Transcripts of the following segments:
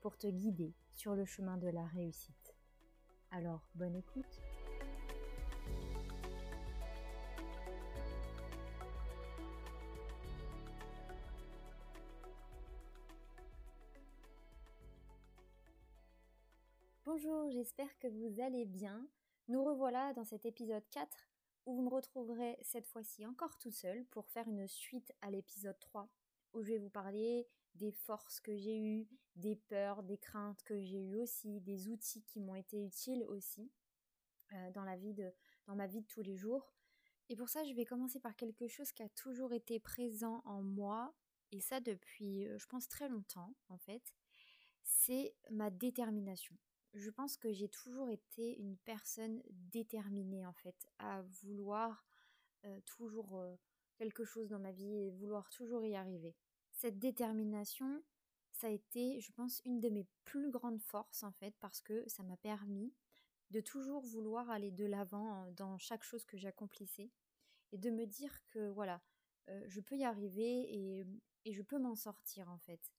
pour te guider sur le chemin de la réussite. Alors, bonne écoute Bonjour, j'espère que vous allez bien. Nous revoilà dans cet épisode 4 où vous me retrouverez cette fois-ci encore tout seul pour faire une suite à l'épisode 3 où je vais vous parler des forces que j'ai eues, des peurs, des craintes que j'ai eues aussi, des outils qui m'ont été utiles aussi euh, dans, la vie de, dans ma vie de tous les jours. Et pour ça, je vais commencer par quelque chose qui a toujours été présent en moi, et ça depuis, euh, je pense, très longtemps en fait, c'est ma détermination je pense que j'ai toujours été une personne déterminée en fait à vouloir euh, toujours quelque chose dans ma vie et vouloir toujours y arriver. Cette détermination, ça a été, je pense, une de mes plus grandes forces en fait parce que ça m'a permis de toujours vouloir aller de l'avant dans chaque chose que j'accomplissais et de me dire que voilà, je peux y arriver et, et je peux m'en sortir en fait.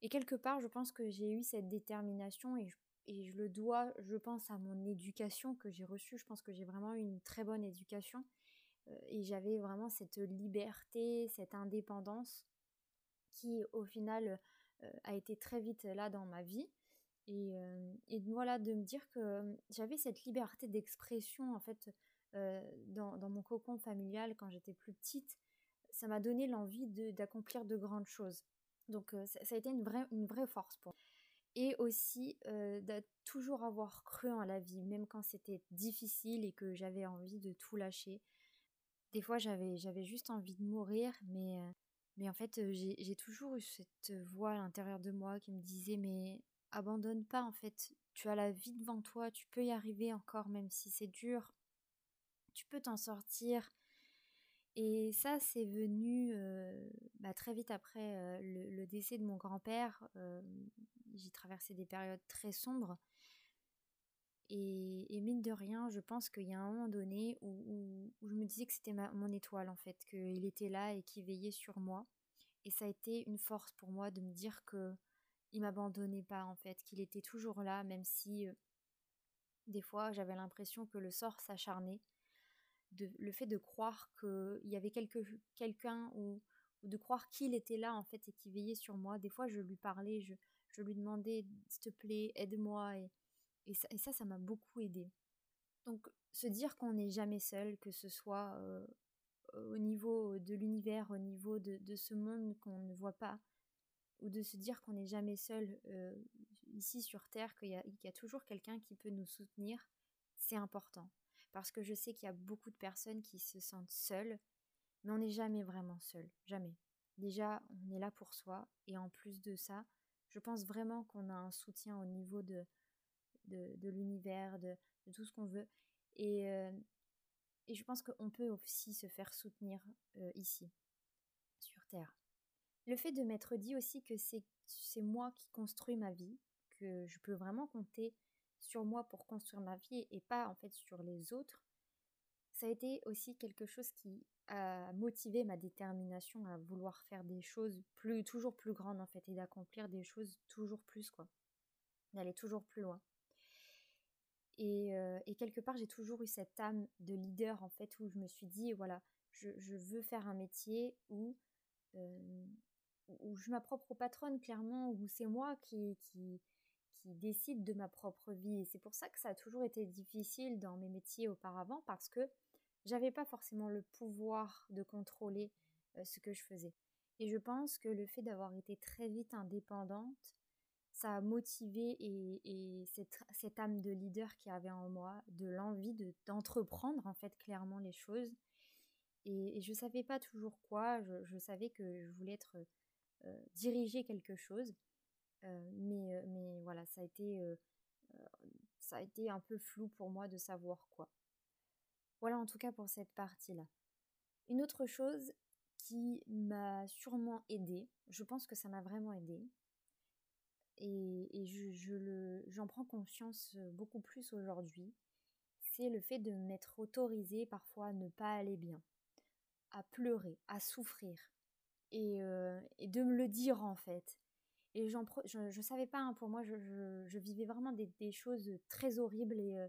Et quelque part, je pense que j'ai eu cette détermination et je et je le dois, je pense, à mon éducation que j'ai reçue. Je pense que j'ai vraiment eu une très bonne éducation et j'avais vraiment cette liberté, cette indépendance qui, au final, euh, a été très vite là dans ma vie. Et, euh, voilà, de me dire que j'avais cette liberté d'expression, en fait, dans, mon cocon familial quand j'étais plus petite. Ça m'a donné l'envie d'accomplir de, grandes choses. Donc, ça, a été une vraie, une vraie force pour moi et aussi euh, de toujours avoir cru en la vie, même quand c'était difficile et que j'avais envie de tout lâcher. Des fois, j'avais, j'avais juste envie de mourir, mais, euh, mais en fait, j'ai, toujours eu cette voix à l'intérieur de moi qui me disait Mais abandonne pas, en fait, tu as la vie devant toi, tu peux y arriver encore, même si c'est dur, tu peux t'en sortir. Et ça, c'est venu bah, très vite après le, décès de mon grand-père. J'ai traversé des périodes très sombres. Et, mine de rien, je pense qu'il y a un moment donné où, je me disais que c'était mon étoile, en fait, qu'il était là et qu'il veillait sur moi. Et ça a été une force pour moi de me dire que il m'abandonnait pas, en fait, qu'il était toujours là, même si des fois j'avais l'impression que le sort s'acharnait le fait de croire qu'il y avait quelqu'un ou, de croire qu'il était là en fait et qu'il veillait sur moi. Des fois, je lui parlais, je, lui demandais s'il te plaît, aide-moi et, ça, ça, m'a beaucoup aidé. Donc, se dire qu'on n'est jamais seul, que ce soit euh, au niveau de l'univers, au niveau de, ce monde qu'on ne voit pas, ou de se dire qu'on n'est jamais seul euh, ici sur Terre, qu'il y, a toujours quelqu'un qui peut nous soutenir, c'est important parce que je sais qu'il y a beaucoup de personnes qui se sentent seules, mais on n'est jamais vraiment seul, jamais. Déjà, on est là pour soi, et en plus de ça, je pense vraiment qu'on a un soutien au niveau de, de, l'univers, de, tout ce qu'on veut, et, euh, et je pense qu'on peut aussi se faire soutenir euh, ici, sur Terre. Le fait de m'être dit aussi que c'est moi qui construis ma vie, que je peux vraiment compter sur moi pour construire ma vie et pas en fait sur les autres, ça a été aussi quelque chose qui a motivé ma détermination à vouloir faire des choses plus toujours plus grandes en fait et d'accomplir des choses toujours plus quoi, d'aller toujours plus loin. Et, euh, quelque part j'ai toujours eu cette âme de leader en fait où je me suis dit voilà je, veux faire un métier où euh, je suis ma propre patronne clairement où c'est moi qui décide de ma propre vie. Et c'est pour ça que ça a toujours été difficile dans mes métiers auparavant parce que j'avais pas forcément le pouvoir de contrôler euh, ce que je faisais. Et je pense que le fait d'avoir été très vite indépendante, ça a motivé et, cette, âme de leader qui avait en moi, de l'envie de, d'entreprendre en fait clairement les choses. Et, je je savais pas toujours quoi, je, savais que je voulais être euh, diriger quelque chose. Euh, mais, euh, mais voilà, ça a été ça a été un peu flou pour moi de savoir quoi. Voilà en tout cas pour cette partie-là. Une autre chose qui m'a sûrement aidé, je pense que ça m'a vraiment aidé, et, je, j'en prends conscience beaucoup plus aujourd'hui, c'est le fait de m'être autorisé parfois à ne pas aller bien, à pleurer, à souffrir, et, euh, de me le dire en fait. Et j'en, je ne savais pas, hein, pour moi, je, vivais vraiment des, choses très horribles et, euh,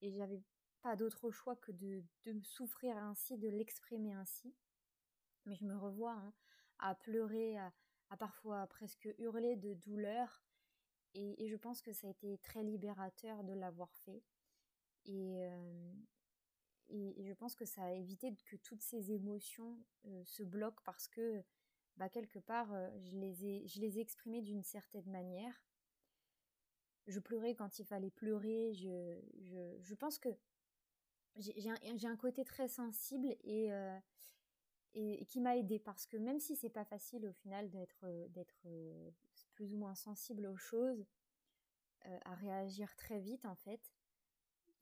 et j'avais pas d'autre choix que de, de souffrir ainsi, de l'exprimer ainsi. Mais je me revois hein, à pleurer, à, parfois presque hurler de douleur. Et, je pense que ça a été très libérateur de l'avoir fait. Et, euh, je pense que ça a évité que toutes ces émotions euh, se bloquent parce que bah, quelque part, euh, je, les ai, je les ai exprimées d'une certaine manière. Je pleurais quand il fallait pleurer. Je, je, je pense que j'ai un, côté très sensible et, et, qui m'a aidé parce que même si c'est pas facile au final d'être plus ou moins sensible aux choses, à réagir très vite en fait,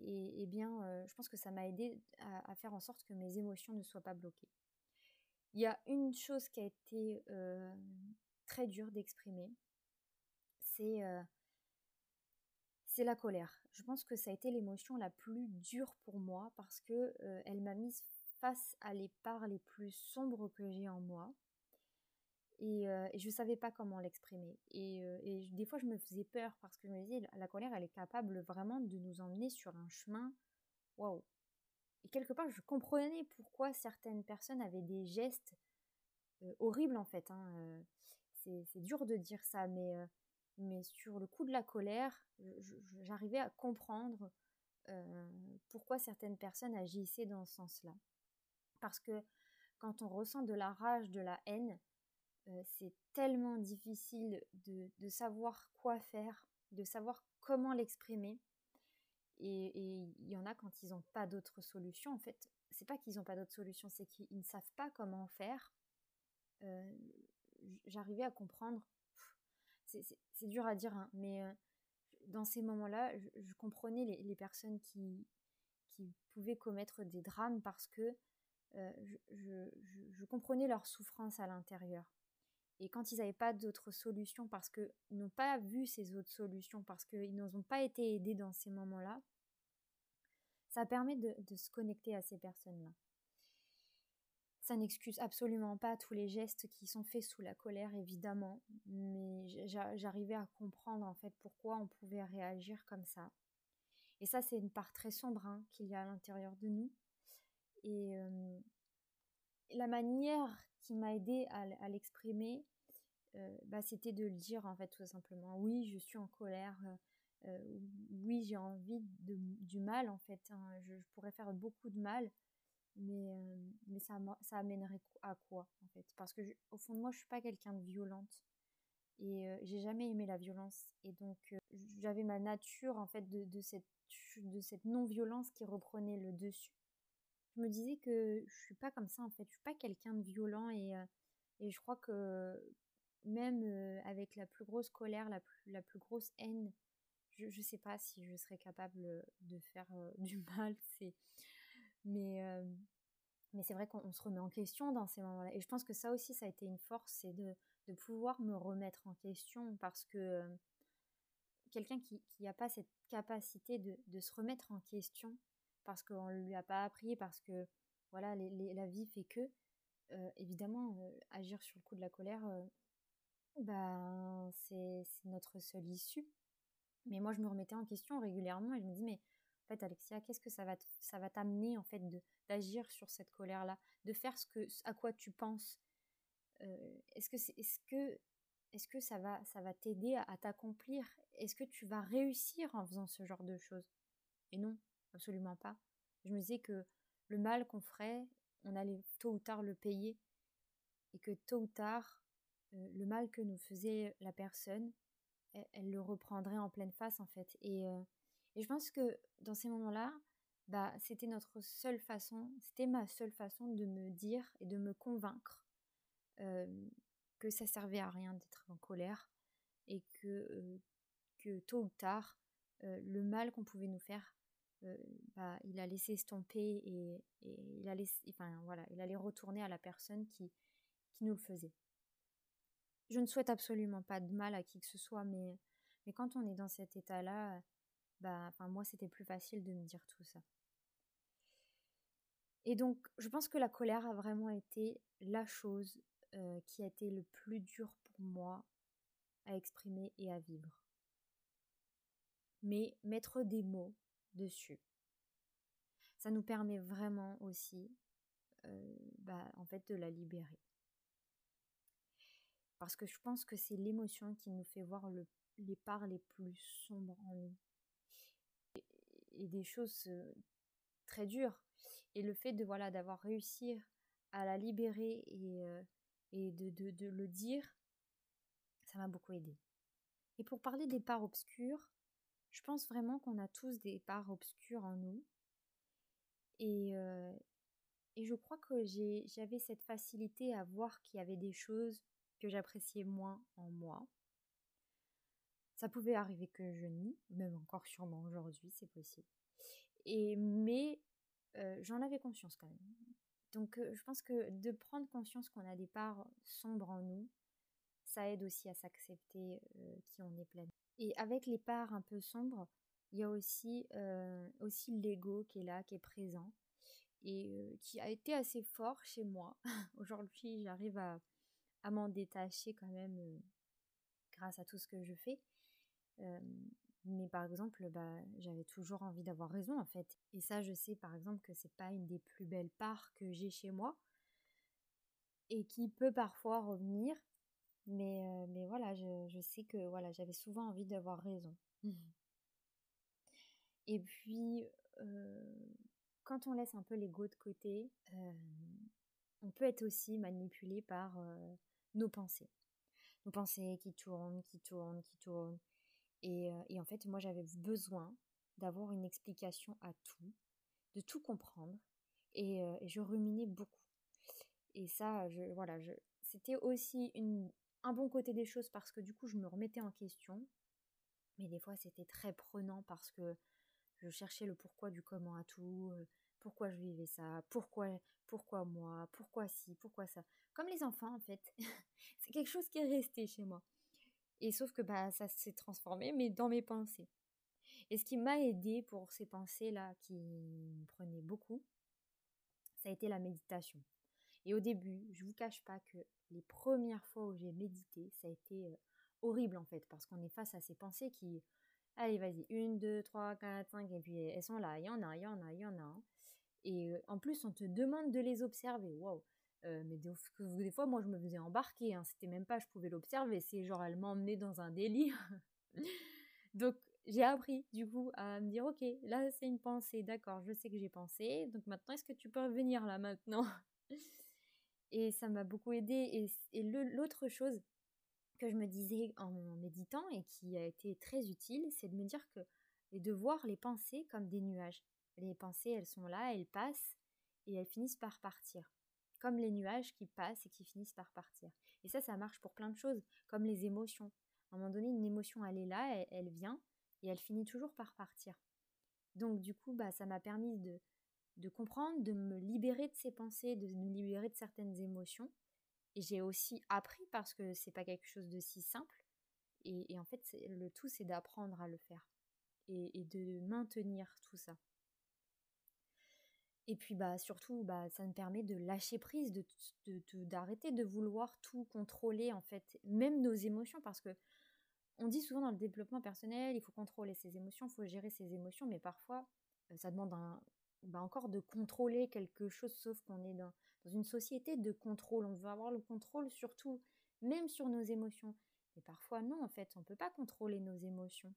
et, bien je pense que ça m'a aidé à, faire en sorte que mes émotions ne soient pas bloquées. Il y a une chose qui a été très dure d'exprimer, c'est c'est la colère. Je pense que ça a été l'émotion la plus dure pour moi parce que elle m'a mise face à les parts les plus sombres que j'ai en moi. Et, euh, je ne savais pas comment l'exprimer. Et, euh, et, des fois, je me faisais peur parce que je me disais, la colère, elle est capable vraiment de nous emmener sur un chemin. Waouh! Et quelque part, je comprenais pourquoi certaines personnes avaient des gestes euh, horribles, en fait. Hein. C'est dur de dire ça, mais, mais sur le coup de la colère, j'arrivais à comprendre pourquoi certaines personnes agissaient dans ce sens-là. Parce que quand on ressent de la rage, de la haine, c'est tellement difficile de, savoir quoi faire, de savoir comment l'exprimer. Et il y en a quand ils n'ont pas d'autre solution. En fait, c'est pas qu'ils n'ont pas d'autre solution, c'est qu'ils ne savent pas comment faire. Euh, j'arrivais à comprendre. C'est dur à dire, hein, mais euh, dans ces moments-là, je, comprenais les, personnes qui, pouvaient commettre des drames parce que euh, je, comprenais leur souffrance à l'intérieur. Et quand ils n'avaient pas d'autres solutions, parce qu'ils n'ont pas vu ces autres solutions, parce qu'ils n'ont pas été aidés dans ces moments-là, ça permet de, se connecter à ces personnes-là. Ça n'excuse absolument pas tous les gestes qui sont faits sous la colère, évidemment, mais j'arrivais à comprendre en fait pourquoi on pouvait réagir comme ça. Et ça, c'est une part très sombre hein, qu'il y a à l'intérieur de nous. Et euh, la manière qui m'a aidé à, l'exprimer, bah, c'était de le dire en fait tout simplement. Oui, je suis en colère. Euh, oui, j'ai envie de, du mal en fait. Hein. Je, pourrais faire beaucoup de mal, mais, mais ça, ça amènerait à quoi en fait? Parce que au fond de moi, je suis pas quelqu'un de violente et j'ai jamais aimé la violence. Et donc j'avais ma nature en fait de, cette de cette non-violence qui reprenait le dessus je me disais que je suis pas comme ça en fait, je suis pas quelqu'un de violent et, euh, et je crois que même avec la plus grosse colère, la plus, la plus grosse haine, je ne sais pas si je serais capable de faire du mal. C'est... Mais, mais c'est vrai qu'on se remet en question dans ces moments-là. Et je pense que ça aussi, ça a été une force, c'est de, de pouvoir me remettre en question parce que quelqu'un qui n'a pas cette capacité de, de, se remettre en question, parce qu'on ne lui a pas appris, parce que voilà, la vie fait que, évidemment, agir sur le coup de la colère, ben, c'est notre seule issue. Mais moi, je me remettais en question régulièrement et je me dis, mais en fait, Alexia, qu'est-ce que ça va ça va t'amener en fait d'agir sur cette colère-là, de faire ce que à quoi tu penses? est-ce que est-ce que est-ce que ça va ça va t'aider à t'accomplir? Est-ce que tu vas réussir en faisant ce genre de choses? Et non, absolument pas. Je me disais que le mal qu'on ferait, on allait tôt ou tard le payer, et que tôt ou tard, euh, le mal que nous faisait la personne, elle, le reprendrait en pleine face en fait. Et, euh, et je pense que dans ces moments-là, bah, c'était notre seule façon, c'était ma seule façon de me dire et de me convaincre euh, que ça servait à rien d'être en colère et que, tôt ou tard, le mal qu'on pouvait nous faire, bah, il a laissé estomper et, il, allait retourner à la personne qui nous le faisait. Je ne souhaite absolument pas de mal à qui que ce soit, mais, mais quand on est dans cet état-là, bah, moi, c'était plus facile de me dire tout ça. Et donc, je pense que la colère a vraiment été la chose qui a été le plus dur pour moi à exprimer et à vivre. Mais mettre des mots dessus, ça nous permet vraiment aussi, bah, en fait, de la libérer. Parce que je pense que c'est l'émotion qui nous fait voir les parts les plus sombres en nous. Et, des choses très dures. Et le fait de voilà d'avoir réussi à la libérer et, et de, de, le dire, ça m'a beaucoup aidé. Et pour parler des parts obscures, je pense vraiment qu'on a tous des parts obscures en nous. Et, et je crois que j'avais cette facilité à voir qu'il y avait des choses que j'appréciais moins en moi. Ça pouvait arriver que je nie, même encore sûrement aujourd'hui, c'est possible. Et mais j'en avais conscience quand même. Donc je pense que de prendre conscience qu'on a des parts sombres en nous, ça aide aussi à s'accepter qui on est plein. Et avec les parts un peu sombres, il y a aussi, aussi l'ego qui est là, qui est présent et qui a été assez fort chez moi. Aujourd'hui, j'arrive à, à m'en détacher quand même euh, grâce à tout ce que je fais. Euh, mais par exemple, bah, j'avais toujours envie d'avoir raison en fait. Et ça, je sais par exemple que c'est pas une des plus belles parts que j'ai chez moi et qui peut parfois revenir. Mais, euh, mais voilà, je, je, sais que voilà, j'avais souvent envie d'avoir raison. et puis, quand on laisse un peu l'ego de côté, on peut être aussi manipulé par nos pensées. Nos pensées qui tournent, qui tournent, qui tournent. Et, euh, et en fait, moi, j'avais besoin d'avoir une explication à tout, de tout comprendre. Et, euh, et je ruminais beaucoup. Et ça, je, voilà, je, c'était aussi une, un bon côté des choses parce que du coup, je me remettais en question. Mais des fois, c'était très prenant parce que je cherchais le pourquoi du comment à tout, euh, pourquoi je vivais ça, pourquoi, pourquoi moi, pourquoi ci, pourquoi ça. Comme les enfants en fait. c'est quelque chose qui est resté chez moi. Et sauf que bah ça s'est transformé, mais dans mes pensées. Et ce qui m'a aidé pour ces pensées-là qui me prenaient beaucoup, ça a été la méditation. Et au début, je vous cache pas que les premières fois où j'ai médité, ça a été euh, horrible en fait, parce qu'on est face à ces pensées qui, allez vas-y, une, deux, trois, quatre, cinq, et puis elles sont là, il y en a, il y en a, il y en a. Et en plus, on te demande de les observer. Waouh! mais des, fois, moi, je me faisais embarquer. Hein. C'était même pas, je pouvais l'observer. C'est genre, elle m'emmenait dans un délire. donc, j'ai appris, du coup, à me dire, ok, là, c'est une pensée. D'accord, je sais que j'ai pensé. Donc, maintenant, est-ce que tu peux revenir là maintenant? Et ça m'a beaucoup aidé. Et, l'autre chose que je me disais en méditant et qui a été très utile, c'est de me dire que, et de voir les pensées comme des nuages. Les pensées, elles sont là, elles passent et elles finissent par partir. Comme les nuages qui passent et qui finissent par partir. Et ça, ça marche pour plein de choses, comme les émotions. À un moment donné, une émotion, elle est là, elle, vient et elle finit toujours par partir. Donc du coup, bah, ça m'a permis de, comprendre, de me libérer de ces pensées, de me libérer de certaines émotions. Et j'ai aussi appris parce que c'est pas quelque chose de si simple. Et, en fait, le tout, c'est d'apprendre à le faire et, et de maintenir tout ça. Et puis bah surtout bah ça me permet de lâcher prise, de d'arrêter de, vouloir tout contrôler en fait, même nos émotions parce que on dit souvent dans le développement personnel, il faut contrôler ses émotions, il faut gérer ses émotions, mais parfois euh, ça demande un, bah encore de contrôler quelque chose, sauf qu'on est dans, dans une société de contrôle, on veut avoir le contrôle sur tout, même sur nos émotions. Mais parfois non, en fait, on ne peut pas contrôler nos émotions.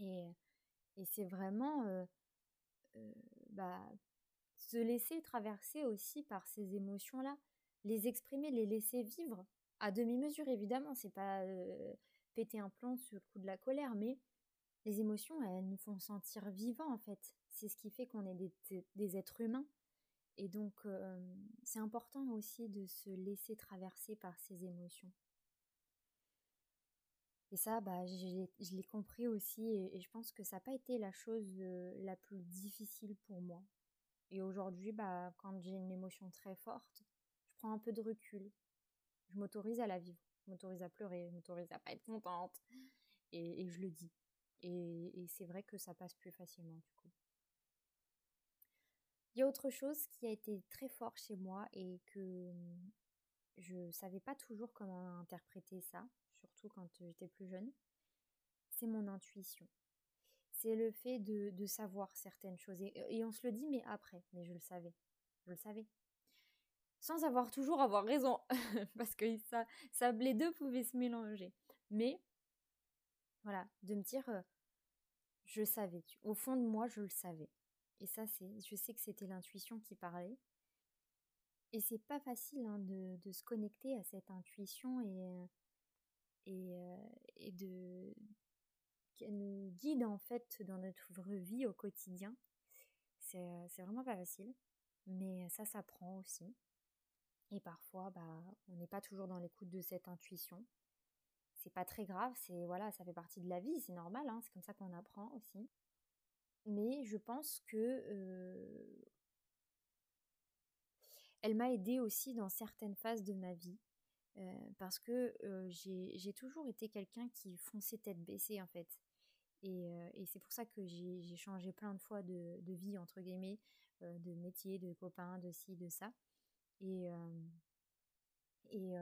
Et, et c'est vraiment euh, euh, bah, se laisser traverser aussi par ces émotions-là, les exprimer, les laisser vivre, à demi-mesure évidemment, c'est pas euh, péter un plomb sur le coup de la colère, mais les émotions, elles nous font sentir vivants en fait. C'est ce qui fait qu'on est des, êtres humains. Et donc, euh, c'est important aussi de se laisser traverser par ces émotions. Et ça, bah, je l'ai compris aussi et, je pense que ça n'a pas été la chose euh, la plus difficile pour moi. Et aujourd'hui, bah, quand j'ai une émotion très forte, je prends un peu de recul. Je m'autorise à la vivre, je m'autorise à pleurer, je m'autorise à pas être contente et, je le dis. Et, et c'est vrai que ça passe plus facilement du coup. Il y a autre chose qui a été très fort chez moi et que je savais pas toujours comment interpréter ça, surtout quand j'étais plus jeune. C'est mon intuition. C'est le fait de, savoir certaines choses. Et, on se le dit, mais après, mais je le savais. Je le savais. Sans avoir toujours avoir raison, parce que ça, ça, les deux pouvaient se mélanger. Mais, voilà, de me dire, euh, je savais. Au fond de moi, je le savais. Et ça, c'est, je sais que c'était l'intuition qui parlait. Et c'est pas facile hein, de, de, se connecter à cette intuition et, et, euh, et de qu'elle nous guide en fait dans notre vie au quotidien. C'est, euh, c'est vraiment pas facile, mais ça s'apprend aussi. Et parfois, bah, on n'est pas toujours dans l'écoute de cette intuition. C'est pas très grave, c'est voilà, ça fait partie de la vie, c'est normal, hein, c'est comme ça qu'on apprend aussi. Mais je pense que euh, elle m'a aidée aussi dans certaines phases de ma vie. Euh, parce que j'ai toujours été quelqu'un qui fonçait tête baissée en fait. Et, et c'est pour ça que j'ai changé plein de fois de, vie, entre guillemets, de métier, de copains, de ci, de ça. Et, et,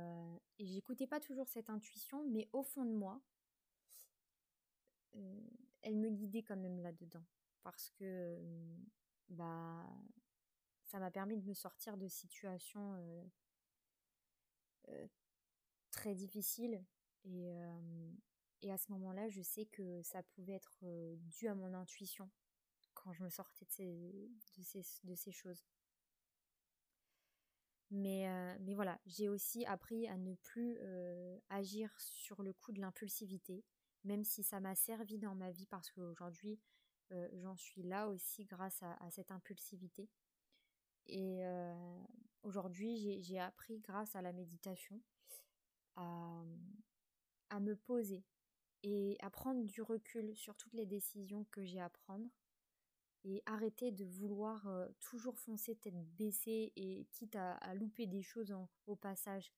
et j'écoutais pas toujours cette intuition, mais au fond de moi, elle me guidait quand même là-dedans parce que bah ça m'a permis de me sortir de situations euh, euh, très difficiles et, et à ce moment-là je sais que ça pouvait être dû à mon intuition quand je me sortais de ces, de ces, de ces choses. Mais, mais voilà, j'ai aussi appris à ne plus agir sur le coup de l'impulsivité, même si ça m'a servi dans ma vie parce qu'aujourd'hui, j'en suis là aussi grâce à, cette impulsivité. Et aujourd'hui, j'ai appris grâce à la méditation à, me poser et à prendre du recul sur toutes les décisions que j'ai à prendre et arrêter de vouloir euh, toujours foncer tête baissée et quitte à, louper des choses au passage.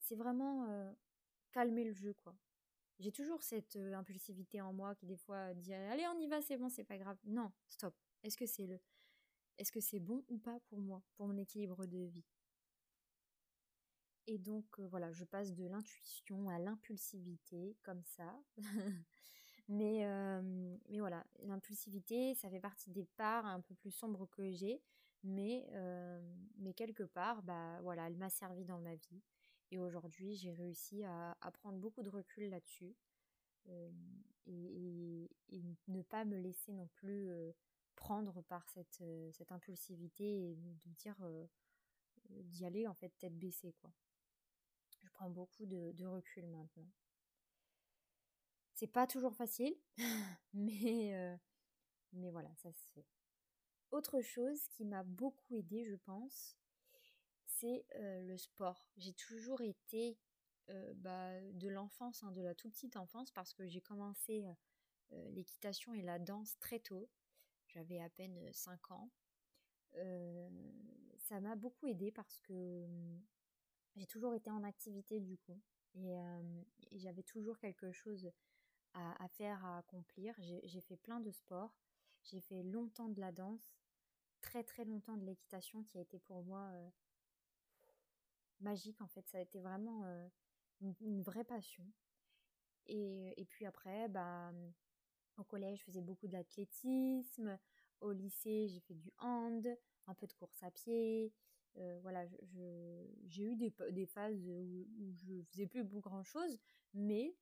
C'est vraiment calmer le jeu, quoi. J'ai toujours cette impulsivité en moi qui des fois dit allez on y va c'est bon c'est pas grave. Non stop. Est-ce que c'est le est-ce que c'est bon ou pas pour moi pour mon équilibre de vie? Et donc voilà je passe de l'intuition à l'impulsivité comme ça. mais mais voilà l'impulsivité ça fait partie des parts un peu plus sombres que j'ai mais mais quelque part bah voilà elle m'a servi dans ma vie et aujourd'hui, j'ai réussi à, prendre beaucoup de recul là-dessus euh, et, ne pas me laisser non plus euh, prendre par cette, euh, cette impulsivité et de dire d'y aller en fait tête baissée quoi. Je prends beaucoup de, recul maintenant. C'est pas toujours facile, mais, mais voilà, ça se fait. Autre chose qui m'a beaucoup aidé, je pense, c'est le sport. J'ai toujours été bah, de l'enfance, hein, de la toute petite enfance, parce que j'ai commencé l'équitation et la danse très tôt. J'avais à peine 5 ans. ça m'a beaucoup aidé parce que j'ai toujours été en activité du coup. Et, j'avais toujours quelque chose à, faire, à accomplir. J'ai fait plein de sports. J'ai fait longtemps de la danse, très très longtemps de l'équitation qui a été pour moi magique en fait. Ça a été vraiment une, vraie passion. Et, et, puis après, bah, au collège, je faisais beaucoup d'athlétisme. Au lycée, j'ai fait du hand, un peu de course à pied. Euh, voilà, j'ai eu des, phases où, je faisais plus grand chose, mais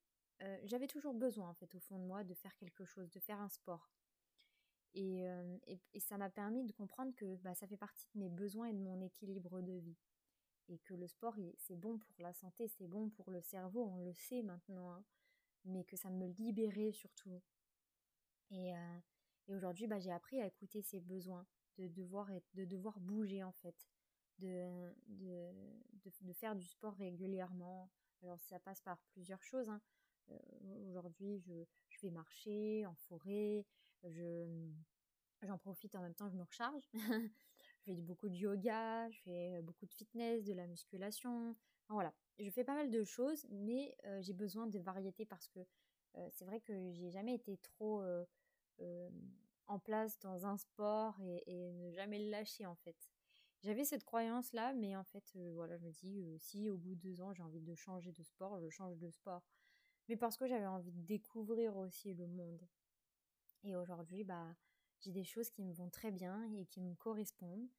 euh, j'avais toujours besoin en fait au fond de moi de faire quelque chose, de faire un sport. Et, et, et ça m'a permis de comprendre que bah, ça fait partie de mes besoins et de mon équilibre de vie et que le sport c'est bon pour la santé, c'est bon pour le cerveau, on le sait maintenant, hein, mais que ça me libérait surtout. Et, euh, et aujourd'hui, bah, j'ai appris à écouter ses besoins, de devoir, de devoir bouger en fait, de, de, de, faire du sport régulièrement. Alors ça passe par plusieurs choses, hein. Aujourd'hui, je, je, vais marcher en forêt, je, j'en profite en même temps, je me recharge. je fais beaucoup de yoga, je fais beaucoup de fitness, de la musculation. voilà, je fais pas mal de choses, mais j'ai besoin de variété parce que c'est vrai que j'ai jamais été trop en place dans un sport et, ne jamais le lâcher en fait. J'avais cette croyance là, mais en fait, voilà, je me dis si au bout de deux ans j'ai envie de changer de sport, je change de sport. Mais parce que j'avais envie de découvrir aussi le monde. Et aujourd'hui, bah, j'ai des choses qui me vont très bien et qui me correspondent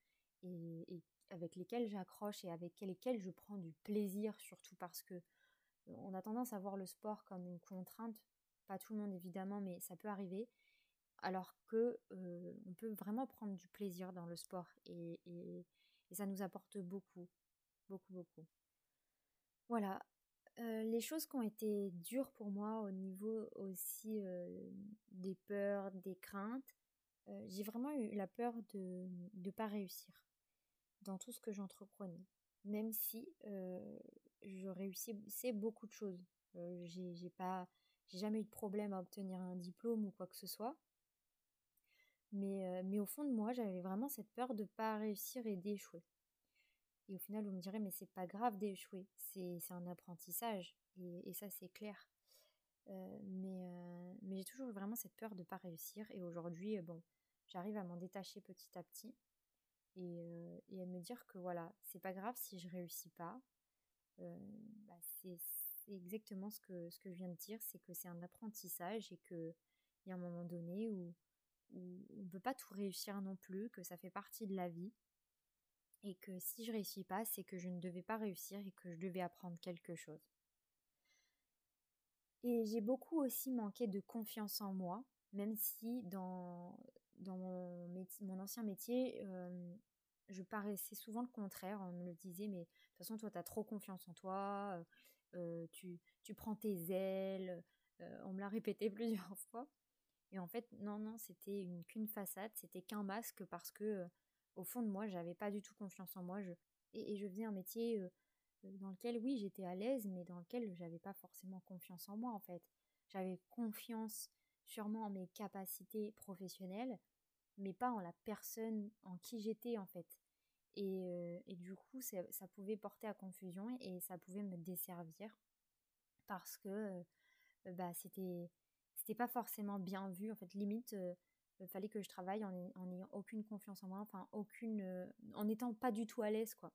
et, et avec lesquelles j'accroche et avec lesquelles je prends du plaisir, surtout parce que on a tendance à voir le sport comme une contrainte. Pas tout le monde évidemment, mais ça peut arriver alors que on peut vraiment prendre du plaisir dans le sport et, ça nous apporte beaucoup, beaucoup, beaucoup. Voilà, les choses qui ont été dures pour moi au niveau aussi des peurs, des craintes, j'ai vraiment eu la peur de ne pas réussir dans tout ce que j'entreprenais, même si je réussissais beaucoup de choses. j'ai j'ai jamais eu de problème à obtenir un diplôme ou quoi que ce soit. Mais, mais au fond de moi, j'avais vraiment cette peur de ne pas réussir et d'échouer. Et au final, vous me direz, mais c'est pas grave d'échouer, c'est un apprentissage, et, et ça c'est clair. mais mais j'ai toujours eu vraiment cette peur de ne pas réussir, et aujourd'hui, bon, j'arrive à m'en détacher petit à petit, et, et, à me dire que voilà, c'est pas grave si je réussis pas. Bah, c'est exactement ce que, ce que je viens de dire, c'est que c'est un apprentissage et qu'il y a un moment donné où on ne peut pas tout réussir non plus, que ça fait partie de la vie. Et que si je réussis pas, c'est que je ne devais pas réussir et que je devais apprendre quelque chose. Et j'ai beaucoup aussi manqué de confiance en moi, même si dans, mon, ancien métier, euh, je paraissais souvent le contraire. On me le disait, mais de toute façon, toi, tu as trop confiance en toi, euh, tu, tu, prends tes ailes. Euh, on me l'a répété plusieurs fois. Et en fait, non, non, c'était qu'une façade, c'était qu'un masque parce que euh, au fond de moi, j'avais pas du tout confiance en moi. Je, et, je faisais un métier euh, euh, dans lequel, oui, j'étais à l'aise, mais dans lequel j'avais pas forcément confiance en moi, en fait. J'avais confiance sûrement en mes capacités professionnelles, mais pas en la personne en qui j'étais, en fait. Et, et du coup, ça pouvait porter à confusion et ça pouvait me desservir parce que bah, c'était c'était pas forcément bien vu. En fait, limite, il euh, fallait que je travaille en, n'ayant aucune confiance en moi, enfin, aucune. Euh, en n'étant pas du tout à l'aise, quoi.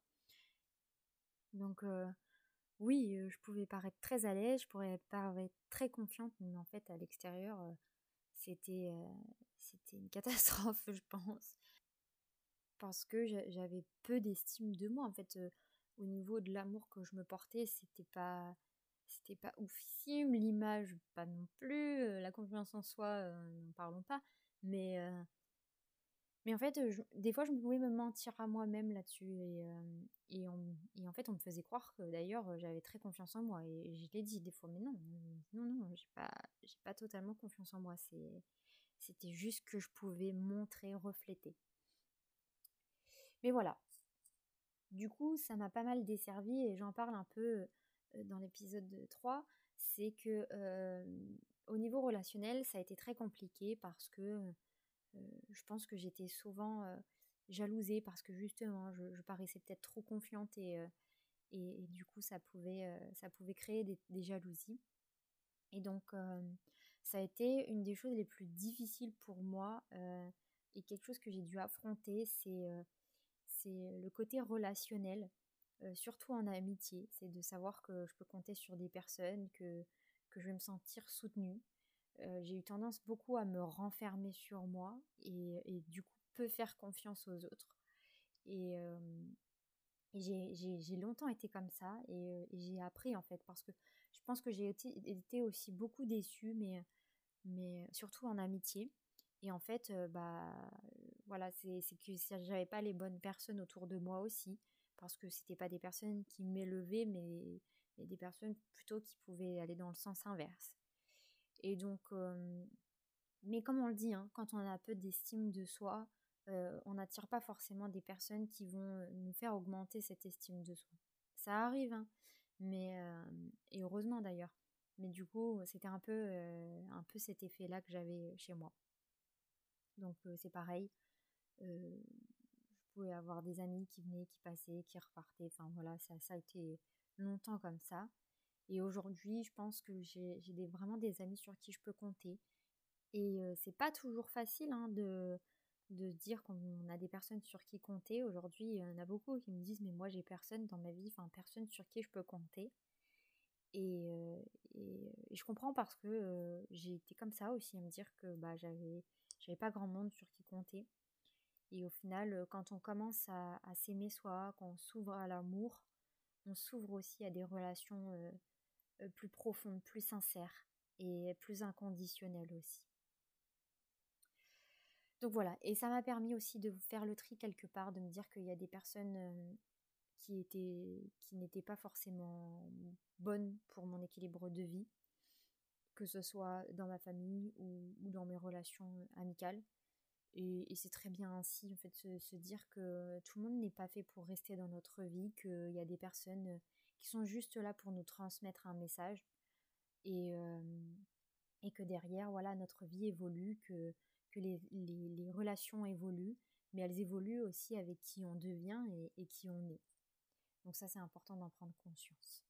Donc, euh, oui, je pouvais paraître très à l'aise, je pourrais paraître très confiante, mais en fait, à l'extérieur, c'était c'était une catastrophe, je pense. Parce que j'avais peu d'estime de moi, en fait. au niveau de l'amour que je me portais, c'était pas c'était pas oufissime, l'image pas non plus, euh, la confiance en soi, euh, n'en parlons pas, mais, euh, mais en fait, des fois je pouvais me mentir à moi-même là-dessus, et, et, en fait on me faisait croire que d'ailleurs j'avais très confiance en moi, et, je l'ai dit des fois, mais non, non, non, j'ai pas, pas totalement confiance en moi, c'était juste que je pouvais montrer, refléter. Mais voilà. Du coup, ça m'a pas mal desservi et j'en parle un peu dans l'épisode 3, c'est que euh, au niveau relationnel, ça a été très compliqué parce que euh, je pense que j'étais souvent jalousée parce que justement, je, paraissais peut-être trop confiante et, et, du coup, ça pouvait, ça pouvait créer des, jalousies. Et donc, ça a été une des choses les plus difficiles pour moi et quelque chose que j'ai dû affronter, c'est le côté relationnel. Euh, surtout en amitié, c'est de savoir que je peux compter sur des personnes, que, que je vais me sentir soutenue. Euh, j'ai eu tendance beaucoup à me renfermer sur moi et, du coup peu faire confiance aux autres. Et, euh, j'ai longtemps été comme ça et, j'ai appris en fait parce que je pense que j'ai été, aussi beaucoup déçue, mais, mais surtout en amitié. Et en fait, bah voilà, c'est que j'avais pas les bonnes personnes autour de moi aussi parce que c'était pas des personnes qui m'élevaient, mais, des personnes plutôt qui pouvaient aller dans le sens inverse. Et donc, euh, mais comme on le dit, hein, quand on a peu d'estime de soi, euh, on n'attire pas forcément des personnes qui vont nous faire augmenter cette estime de soi. Ça arrive, hein, mais euh, et heureusement d'ailleurs. Mais du coup, c'était un peu, un peu cet effet-là que j'avais chez moi. Donc c'est pareil. Pouvais avoir des amis qui venaient, qui passaient, qui repartaient. Enfin voilà, ça, a été longtemps comme ça. Et aujourd'hui, je pense que j'ai vraiment des amis sur qui je peux compter. Et c'est pas toujours facile hein, de, dire qu'on a des personnes sur qui compter. Aujourd'hui, il y en a beaucoup qui me disent mais moi j'ai personne dans ma vie, enfin personne sur qui je peux compter. Et, et, je comprends parce que j'ai été comme ça aussi à me dire que bah, j'avais j'avais pas grand monde sur qui compter. Et au final, quand on commence à, s'aimer soi, qu'on s'ouvre à l'amour, on s'ouvre aussi à des relations plus profondes, plus sincères et plus inconditionnelles aussi. Donc voilà, et ça m'a permis aussi de faire le tri quelque part, de me dire qu'il y a des personnes qui étaient qui n'étaient pas forcément bonnes pour mon équilibre de vie, que ce soit dans ma famille ou, dans mes relations amicales. Et, c'est très bien ainsi, en fait, se, dire que tout le monde n'est pas fait pour rester dans notre vie, qu'il y a des personnes qui sont juste là pour nous transmettre un message et, et que derrière, voilà, notre vie évolue, que que les, les, relations évoluent, mais elles évoluent aussi avec qui on devient et, qui on est. Donc ça, c'est important d'en prendre conscience.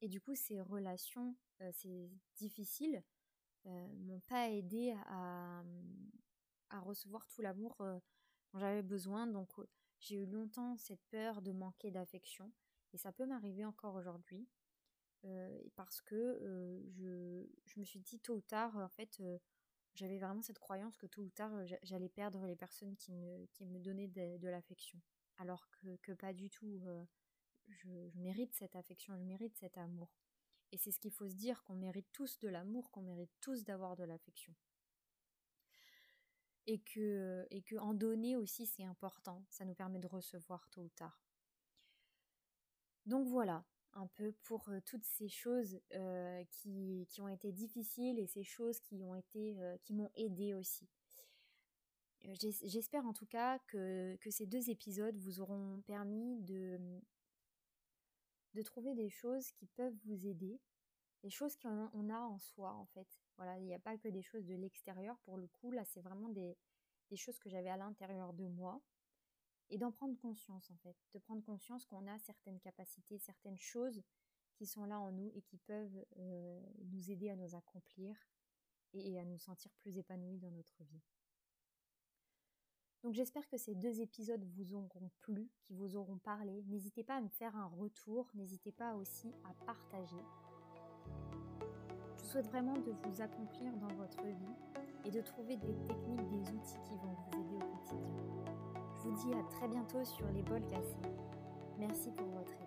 Et du coup, ces relations, euh, c'est difficile, euh, pas aidé à, à recevoir tout l'amour euh, dont j'avais besoin. Donc j'ai eu longtemps cette peur de manquer d'affection, et ça peut m'arriver encore aujourd'hui. parce que je, je, me suis dit tôt ou tard, en fait, j'avais vraiment cette croyance que tôt ou tard, j'allais perdre les personnes qui me, donnaient de, l'affection. Alors que, que, pas du tout. je, mérite cette affection, je mérite cet amour. Et c'est ce qu'il faut se dire, qu'on mérite tous de l'amour, qu'on mérite tous d'avoir de l'affection. Et que, et que en donner aussi, c'est important. Ça nous permet de recevoir tôt ou tard. Donc voilà, un peu pour toutes ces choses qui, qui, ont été difficiles et ces choses qui ont été qui m'ont aidé aussi. J'espère en tout cas que, que, ces deux épisodes vous auront permis de, de trouver des choses qui peuvent vous aider, des choses qu'on a en soi en fait. Il n'y a pas que des choses de l'extérieur pour le coup, là c'est vraiment des, choses que j'avais à l'intérieur de moi et d'en prendre conscience en fait, de prendre conscience qu'on a certaines capacités, certaines choses qui sont là en nous et qui peuvent euh, nous aider à nous accomplir et, à nous sentir plus épanouis dans notre vie. Donc j'espère que ces deux épisodes vous auront plu, qui vous auront parlé. N'hésitez pas à me faire un retour, n'hésitez pas aussi à partager. Je souhaite vraiment de vous accomplir dans votre vie et de trouver des techniques, des outils qui vont vous aider au quotidien. Je vous dis à très bientôt sur les bols cassés. Merci pour votre